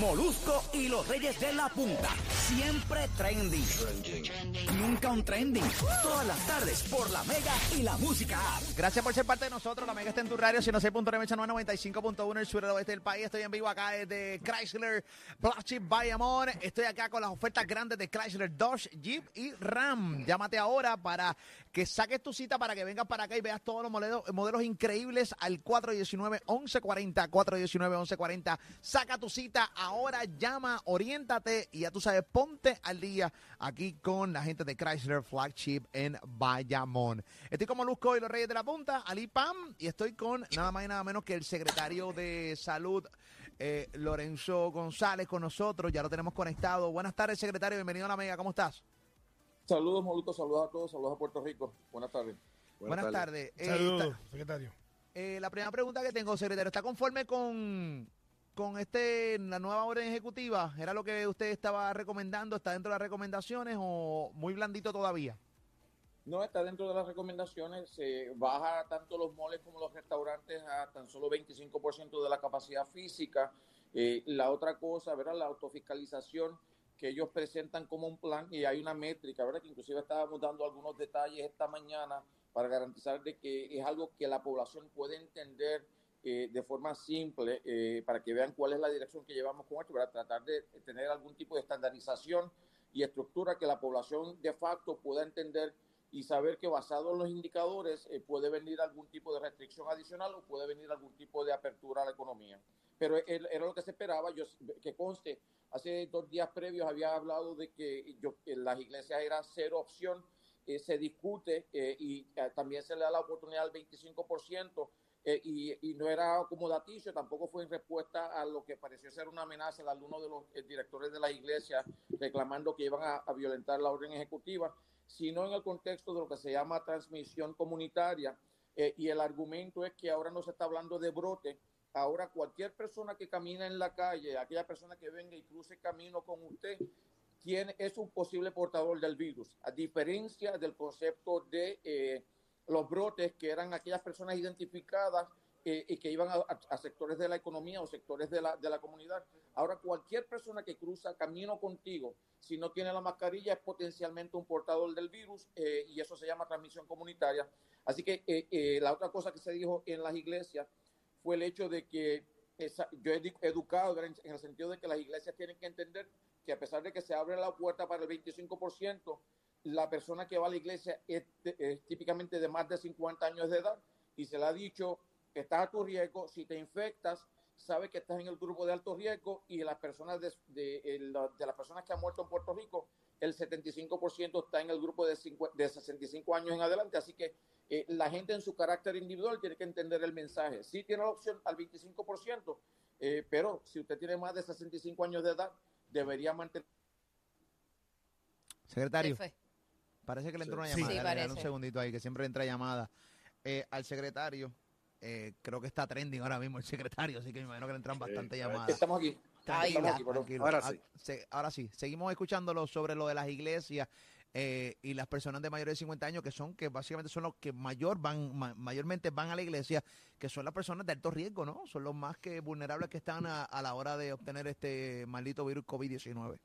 Molusco y los Reyes de la Punta. Siempre trending. Nunca un trending. Todas las tardes por la Mega y la Música. Gracias por ser parte de nosotros. La Mega está en tu radio, 106.995.1 en el suroeste del país. Estoy en vivo acá desde Chrysler Flagship Bayamón. Estoy acá con las ofertas grandes de Chrysler Dodge, Jeep y Ram. Llámate ahora para que saques tu cita para que vengas para acá y veas todos los modelos, increíbles al 419-1140. 419-1140. Saca tu cita ahora, llama, oriéntate y ya tú sabes, ponte al día aquí con la gente de Chrysler Flagship en Bayamón. Estoy con Molusco y los Reyes de la Punta, Ali Pam, y estoy con nada más y nada menos que el secretario de Salud. eh, Lorenzo González con nosotros, ya lo tenemos conectado. Buenas tardes, secretario, bienvenido a la Mega, ¿cómo estás? Saludos, Moluto, saludos a todos, saludos a Puerto Rico. Buenas tardes. Buenas, tardes. Eh, Saludos, está- secretario. eh, la primera pregunta que tengo, secretario, ¿está conforme con, con este la nueva orden ejecutiva? ¿Era lo que usted estaba recomendando? ¿Está dentro de las recomendaciones o muy blandito todavía? No está dentro de las recomendaciones, se baja tanto los moles como los restaurantes a tan solo 25% de la capacidad física. Eh, la otra cosa, ¿verdad? La autofiscalización que ellos presentan como un plan y hay una métrica, ¿verdad? Que inclusive estábamos dando algunos detalles esta mañana para garantizar de que es algo que la población puede entender eh, de forma simple eh, para que vean cuál es la dirección que llevamos con esto, para tratar de tener algún tipo de estandarización y estructura que la población de facto pueda entender y saber que basado en los indicadores eh, puede venir algún tipo de restricción adicional o puede venir algún tipo de apertura a la economía. Pero er- era lo que se esperaba, yo, que conste, hace dos días previos había hablado de que yo, las iglesias eran cero opción, eh, se discute eh, y eh, también se le da la oportunidad al 25%. eh, y, y no era acomodaticio, tampoco fue en respuesta a lo que pareció ser una amenaza de alguno de los eh, directores de la iglesia reclamando que iban a, a violentar la orden ejecutiva, sino en el contexto de lo que se llama transmisión comunitaria. eh, y el argumento es que ahora no se está hablando de brote, ahora cualquier persona que camina en la calle, aquella persona que venga y cruce camino con usted, tiene, es un posible portador del virus, a diferencia del concepto de eh, los brotes que eran aquellas personas identificadas eh, y que iban a, sectores de la economía o sectores de la, de la comunidad. Ahora cualquier persona que cruza camino contigo, si no tiene la mascarilla, es potencialmente un portador del virus eh, y eso se llama transmisión comunitaria. Así que la otra cosa que se dijo en las iglesias fue el hecho de que yo he edu- educado en, el sentido de que las iglesias tienen que entender que a pesar de que se abre la puerta para el 25%, la persona que va a la iglesia es, es típicamente de más de 50 años de edad y se le ha dicho, estás a tu riesgo, si te infectas, sabes que estás en el grupo de alto riesgo y las personas de, de, las personas que han muerto en Puerto Rico, el 75% está en el grupo de, cincu- de 65 años en adelante, así que eh, la gente en su carácter individual tiene que entender el mensaje. Sí tiene la opción al 25%, eh, pero si usted tiene más de 65 años de edad, debería mantener Secretario, parece que le entró una Sí. llamada. Sí, Dale, dale un segundito ahí, que siempre entra llamada. Eh, al secretario, eh, creo que está trending ahora mismo el secretario, así que me imagino que le entran bastante llamadas. Estamos aquí. Ahí Estamos aquí. Ahora Ah, sí. ahora sí, seguimos escuchándolo sobre lo de las iglesias eh, y las personas de mayores de 50 años que son, que básicamente son los que mayor van, ma- mayormente van a la iglesia, que son las personas de alto riesgo, ¿no? Son los más que vulnerables que están a, a la hora de obtener este maldito virus COVID-19.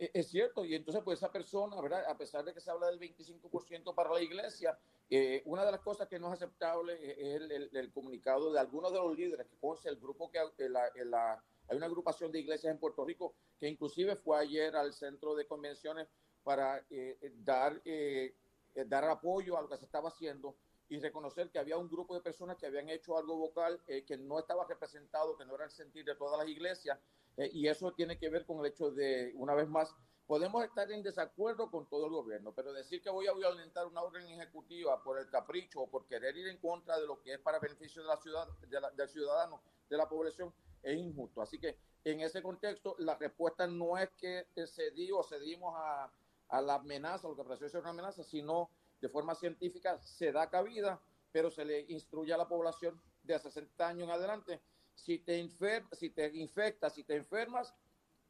Eh, Es cierto, y entonces pues esa persona, ¿verdad? A pesar de que se habla del 25% para la iglesia, eh, una de las cosas que no es aceptable es el, el- comunicado de algunos de los líderes, que conoce el grupo que eh, la- hay una agrupación de iglesias en Puerto Rico que inclusive fue ayer al centro de convenciones para eh, dar, eh, dar apoyo a lo que se estaba haciendo y reconocer que había un grupo de personas que habían hecho algo vocal eh, que no estaba representado, que no era el sentir de todas las iglesias, eh, y eso tiene que ver con el hecho de, una vez más, podemos estar en desacuerdo con todo el gobierno, pero decir que voy a violentar una orden ejecutiva por el capricho o por querer ir en contra de lo que es para beneficio de la ciudad, de la- del ciudadano, de la población, es injusto. Así que en ese contexto, la respuesta no es que cedí o cedimos a, a la amenaza, lo que pareció ser una amenaza, sino de forma científica se da cabida, pero se le instruye a la población de 60 años en adelante. Si te, enfer si te infectas, si te enfermas,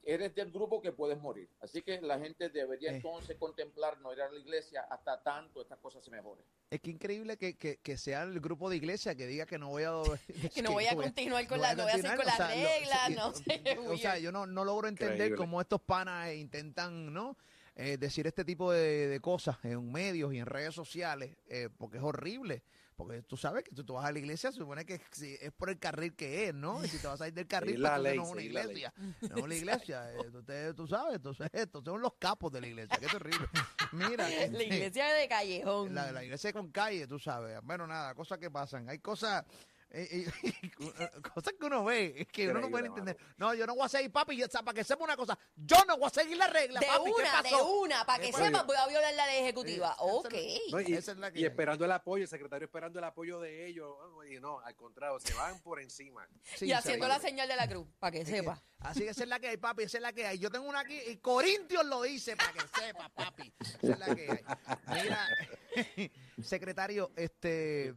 eres del grupo que puedes morir. Así que la gente debería Eh. entonces contemplar no ir a la iglesia hasta tanto estas cosas se mejoren. Es que increíble que, que, que sea el grupo de iglesia que diga que no voy a... Que no voy a continuar con la- no voy a hacer con las reglas, no sé, O sea, yo no, no logro entender Increíble. cómo estos panas intentan, ¿no? Eh, decir este tipo de, de cosas en medios y en redes sociales, eh, porque es horrible. Porque tú sabes que tú, tú vas a la iglesia, se supone que si es por el carril que es, ¿no? Y si te vas a ir del carril, Seguir la entonces ley, no es una iglesia. No es una iglesia. eh, Ustedes, tú sabes, entonces estos son los capos de la iglesia. Qué terrible. Mira. La este, iglesia de callejón. la, la iglesia con calle, tú sabes. Bueno, nada, cosas que pasan. Hay cosas. Eh, eh, cosas que uno ve, es que uno no puede entender. No, yo no voy a seguir, papi, para que sepa una cosa, yo no voy a seguir la regla, de papi, ¿qué una, de una, para que Oye. sepas, voy a violar la ley ejecutiva. Eh, ok. No, y, Esa es la que y hay. esperando el apoyo, el secretario esperando el apoyo de ellos. Y no, al contrario, se van por encima. Sí, y haciendo la señal de la cruz, para que Es que- sepa. así que esa es la que hay, papi, esa es la que hay. Yo tengo una aquí, y Corintios lo dice, para que sepa, papi. Esa es la que hay. Mira, secretario, este,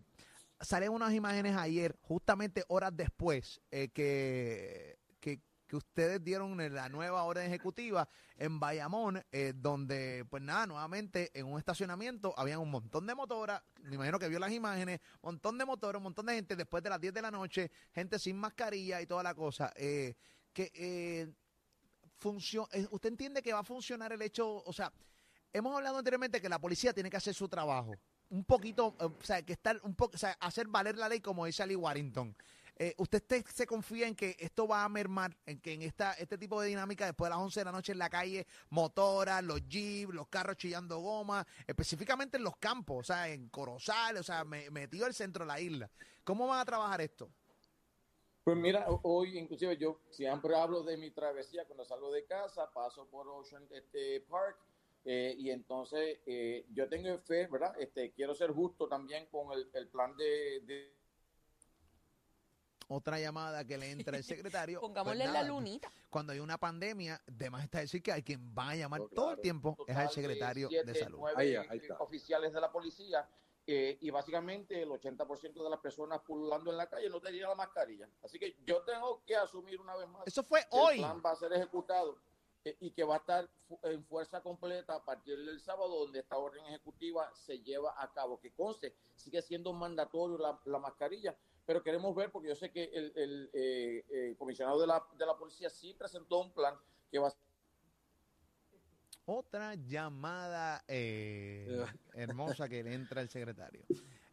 salieron unas imágenes ayer, justamente horas después, eh, que, que, ustedes dieron la nueva orden ejecutiva en Bayamón, eh, donde, pues nada, nuevamente en un estacionamiento habían un montón de motoras, me imagino que vio las imágenes, montón de motores, un montón de gente después de las 10 de la noche, gente sin mascarilla y toda la cosa. Eh, que eh, funcio- eh, usted entiende que va a funcionar el hecho, o sea, hemos hablado anteriormente que la policía tiene que hacer su trabajo. Un poquito, eh, o sea, que estar un poco, o sea, hacer valer la ley como dice Ali Warrington. Eh, ¿Usted te- se confía en que esto va a mermar, en que en esta este tipo de dinámica después de las 11 de la noche en la calle, motoras, los jeeps, los carros chillando goma, específicamente en los campos, o sea, en Corozal, o sea, me- metido el centro de la isla? ¿Cómo van a trabajar esto? Pues mira, ho- hoy inclusive yo siempre hablo de mi travesía cuando salgo de casa, paso por Ocean este, Park eh, y entonces eh, yo tengo fe, ¿verdad? Este, quiero ser justo también con el, el plan de, de- Otra llamada que le entra el secretario. pues Pongámosle la nada, lunita. Cuando hay una pandemia, de más está decir que hay quien va a llamar No, todo el claro, tiempo es al secretario siete, de salud. nueve, Ahí, ahí eh, oficiales de la policía eh, y básicamente el 80% de las personas pululando en la calle no tenían la mascarilla. Así que yo tengo que asumir una vez más Eso fue que hoy. el plan va a ser ejecutado eh, y que va a estar en fuerza completa a partir del sábado, donde esta orden ejecutiva se lleva a cabo. Que conste, sigue siendo mandatorio la, la mascarilla, pero queremos ver, porque yo sé que el, el, eh, eh, comisionado de la, de la policía sí presentó un plan que va a Otra llamada eh, hermosa que le entra el secretario.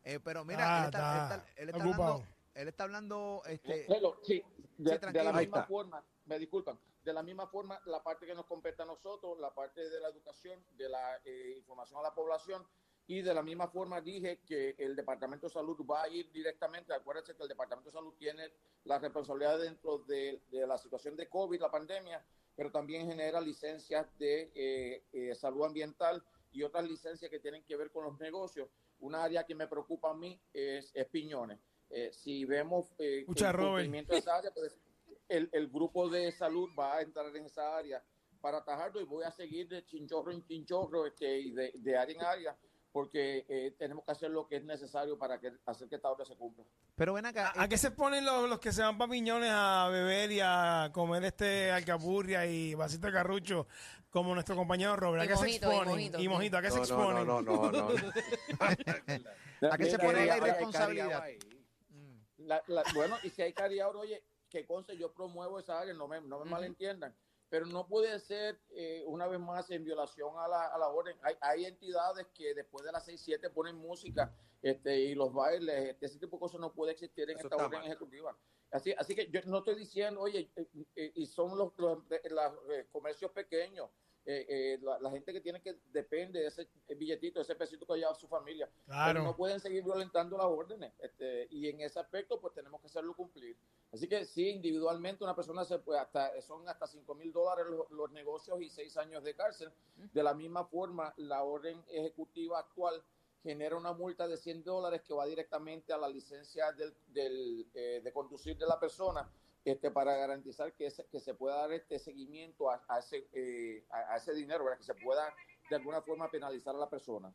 Eh, pero mira, Ah, él está, él está él hablando, él está hablando, este, Hello, sí, de, Sí, tranquilo. de la misma forma, me disculpan, de la misma forma, la parte que nos compete a nosotros, la parte de la educación, de la eh, información a la población, y de la misma forma dije que el Departamento de Salud va a ir directamente, acuérdense que el Departamento de Salud tiene la responsabilidad dentro de, de la situación de COVID, la pandemia, pero también genera licencias de eh, eh, salud ambiental y otras licencias que tienen que ver con los negocios. Una área que me preocupa a mí es, es Piñones. Eh, si vemos eh, el Robert. cumplimiento de esa área, pues el, el grupo de salud va a entrar en esa área para atajarlo y voy a seguir de chinchorro en chinchorro este, y de, de área en área porque eh, tenemos que hacer lo que es necesario para que, hacer que esta orden se cumpla. pero ven acá, ¿A, a qué se ponen los, los que se van para Piñones a beber y a comer este alcapurria y vasito de carrucho como nuestro compañero Robert? ¿A Y qué mojito, se y exponen? mojito, Y mojito, ¿a qué se No, exponen? no, no, no, no. ¿a qué se pone eh, la irresponsabilidad? La- la- bueno, y si hay cariador, oye, que conste, yo promuevo esa área, no me, no me malentiendan, pero no puede ser, eh, una vez más, en violación a la, a la orden. Hay, hay entidades que después de las 6, 7 ponen música este, y los bailes, este, ese tipo de cosas no puede existir en Eso esta orden mal. ejecutiva. Así, así que yo no estoy diciendo, oye, eh, eh, y son los, los, de- los, eh, comercios pequeños, eh, eh, la, la gente que tiene que depende de ese billetito, de ese pesito que lleva su familia. Pero Claro. no pueden seguir violentando las órdenes. Este, y en ese aspecto, pues tenemos que hacerlo cumplir. Así que sí, individualmente una persona se puede, hasta, son hasta 5 mil dólares los, los negocios y 6 años de cárcel. De la misma forma, la orden ejecutiva actual genera una multa de 100 dólares que va directamente a la licencia del, del, eh, de conducir de la persona este, para garantizar que se, que se pueda dar este seguimiento a, a ese, eh, a, a ese dinero, ¿verdad? que se pueda de alguna forma penalizar a la persona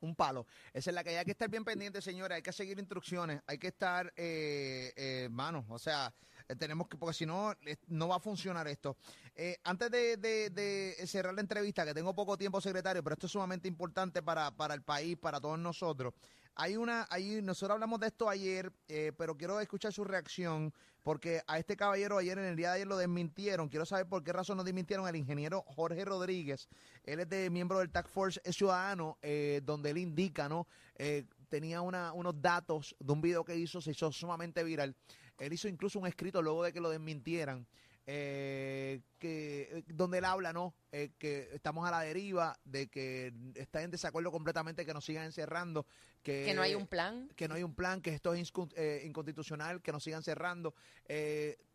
un palo. Esa es la que hay, que estar bien pendiente, señora. Hay que seguir instrucciones. Hay que estar, eh, eh, o sea, eh, tenemos que, porque si no, no va a funcionar esto. Eh, antes de, de, cerrar la entrevista, que tengo poco tiempo, secretario, pero esto es sumamente importante para, para el país, para todos nosotros. Hay una, hay, nosotros hablamos de esto ayer, eh, pero quiero escuchar su reacción, porque a este caballero ayer, en el día de ayer, lo desmintieron. Quiero saber por qué razón no desmintieron al ingeniero Jorge Rodríguez. Él es de miembro del Task Force Ciudadano, eh, donde él indica, ¿no? Eh, tenía una, unos datos de un video que hizo, se hizo sumamente viral. Él hizo incluso un escrito luego de que lo desmintieran eh, que eh, donde él habla, ¿no? Eh, que estamos a la deriva, de que está en desacuerdo completamente que nos sigan encerrando, que, que no hay un plan, que no hay un plan, que esto es eh, inconstitucional, que nos sigan cerrando.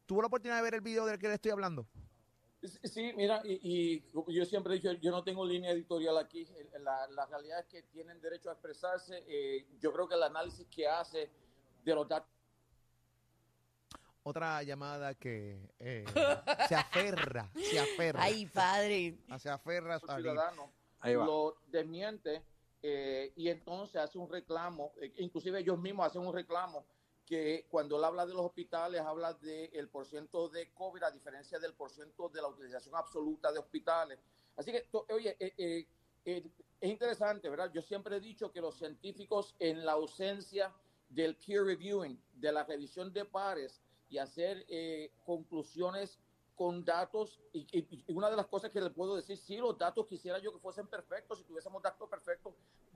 ¿Tuvo la oportunidad de ver el video del que le estoy hablando? Sí, mira, y, yo siempre he dicho, yo no tengo línea editorial aquí. La, la realidad es que tienen derecho a expresarse. yo creo que el análisis que hace de los datos otra llamada que eh, se aferra, se aferra. Ay, padre. Se aferra a ciudadano lo desmiente eh, y entonces hace un reclamo, eh, inclusive ellos mismos hacen un reclamo que cuando él habla de los hospitales habla del el porciento de COVID a diferencia del porciento de la utilización absoluta de hospitales. Así que, oye, es interesante, ¿verdad? Yo siempre he dicho que los científicos en la ausencia del peer reviewing, de la revisión de pares, y hacer eh, conclusiones con datos. Y, una de las cosas que le puedo decir, sí, los datos quisiera yo que fuesen perfectos. Si tuviésemos datos perfectos,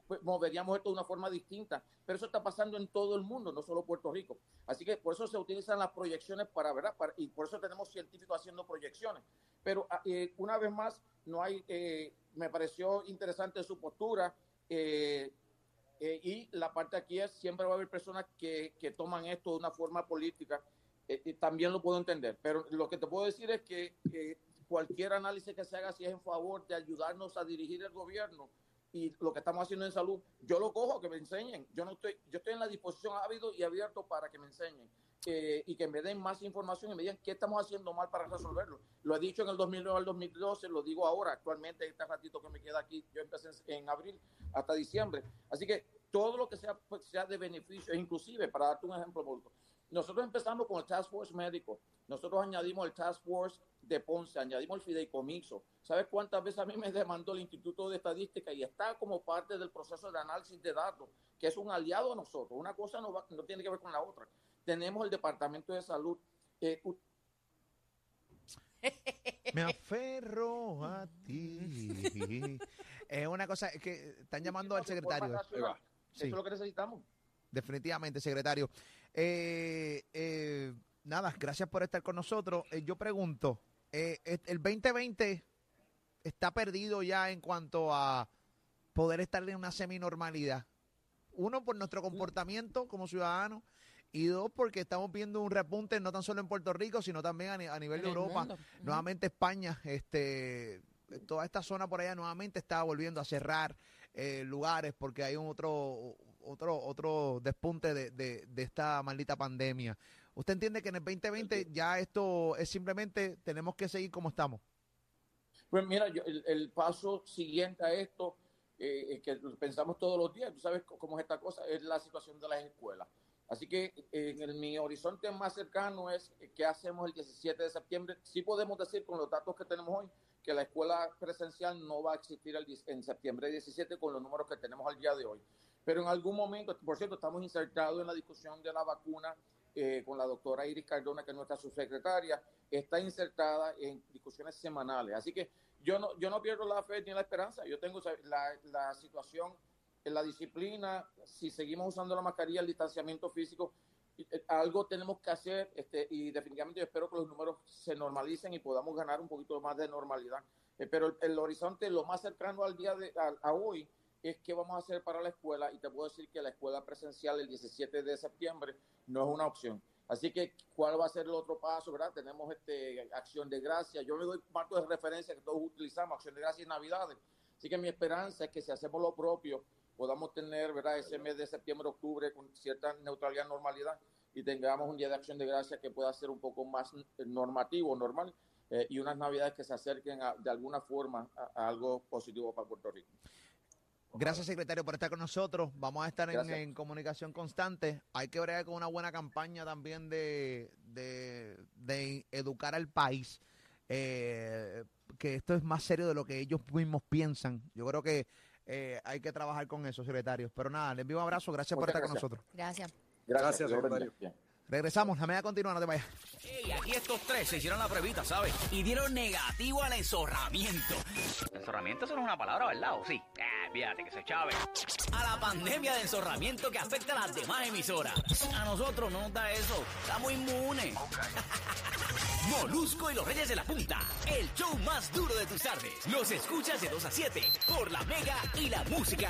pues moveríamos esto de una forma distinta. Pero eso está pasando en todo el mundo, no solo Puerto Rico. Así que por eso se utilizan las proyecciones para, ¿verdad? y por eso tenemos científicos haciendo proyecciones. Pero ah, eh, una vez más, no hay, eh, me pareció interesante su postura. y la parte aquí es, siempre va a haber personas que, que toman esto de una forma política eh, también lo puedo entender. Pero lo que te puedo decir es que cualquier análisis que se haga, si es en favor de ayudarnos a dirigir el gobierno y lo que estamos haciendo en salud, yo lo cojo, que me enseñen. Yo no estoy, yo estoy en la disposición ávido y abierto para que me enseñen. y que me den más información y me digan qué estamos haciendo mal para resolverlo. Lo he dicho en el 2009 al 2012, lo digo ahora, actualmente, este ratito que me queda aquí, yo empecé en, abril hasta diciembre. Así que todo lo que sea, pues, sea de beneficio, inclusive, para darte un ejemplo, nosotros empezamos con el Task Force médico. Nosotros añadimos el Task Force de Ponce, añadimos el fideicomiso. ¿Sabes cuántas veces a mí me demandó el Instituto de Estadística y está como parte del proceso de análisis de datos, que es un aliado a nosotros? Una cosa no, no tiene que ver con la otra. Tenemos el Departamento de Salud. Eh, me aferro a ti. Es una cosa que están llamando al secretario. Eso es lo que necesitamos. Definitivamente, secretario. Eh, eh, nada, gracias por estar con nosotros. Eh, yo pregunto, el 2020 está perdido ya en cuanto a poder estar en una semi-normalidad. Uno, por nuestro comportamiento como ciudadanos. Y dos, porque estamos viendo un repunte no tan solo en Puerto Rico, sino también a, nivel de Europa. Nuevamente España, este, toda esta zona por allá nuevamente está volviendo a cerrar lugares porque hay un otro otro, otro despunte de, de, esta maldita pandemia. ¿Usted entiende que en el 2020 ya esto es simplemente tenemos que seguir como estamos? Pues mira, yo, el, paso siguiente a esto, eh, que pensamos todos los días, tú sabes cómo es esta cosa, es la situación de las escuelas. Así que en mi horizonte más cercano es qué hacemos el 17 de septiembre. Sí podemos decir con los datos que tenemos hoy que la escuela presencial no va a existir el, en septiembre 17 con los números que tenemos al día de hoy. Pero en algún momento, por cierto, estamos insertados en la discusión de la vacuna eh, con la doctora Iris Cardona, que es nuestra subsecretaria, está insertada en discusiones semanales. Así que yo no, yo no pierdo la fe ni la esperanza. Yo tengo la, la situación la disciplina, si seguimos usando la mascarilla, el distanciamiento físico, eh, algo tenemos que hacer este, y definitivamente yo espero que los números se normalicen y podamos ganar un poquito más de normalidad. Eh, pero el, horizonte, lo más cercano al día de a hoy, es qué vamos a hacer para la escuela y te puedo decir que la escuela presencial el 17 de septiembre no es una opción. Así que, ¿cuál va a ser el otro paso? ¿verdad? Tenemos este, acción de gracia. Yo me doy marco de referencia que todos utilizamos, acción de gracia y navidades. Así que mi esperanza es que si hacemos lo propio, podamos tener ¿verdad? ese mes de septiembre, octubre con cierta neutralidad, normalidad y tengamos un día de acción de gracia que pueda ser un poco más normativo, normal eh, y unas navidades que se acerquen de alguna forma a, algo positivo para Puerto Rico. Gracias, secretario, por estar con nosotros. Vamos a estar en, comunicación constante. Hay que bregar con una buena campaña también de, de, educar al país. Eh, que esto es más serio de lo que ellos mismos piensan. Yo creo que eh, hay que trabajar con eso, secretario. Pero nada, les envío un abrazo. Gracias por estar con nosotros. Gracias. Gracias, secretario. Regresamos, la media continua, no te vayas. Hey, aquí estos tres se hicieron la pruebita, ¿sabes? Y dieron negativo al enzorramiento. Enzorramiento eso no es una palabra, ¿verdad? ¿O sí? Eh, fíjate que se chave. A la pandemia de enzorramiento que afecta a las demás emisoras. A nosotros no nos da eso. Estamos inmunes. Molusco y los Reyes de la Punta. El show más duro de tus tardes. Los escuchas de 2 a 7 por la Mega y la Música.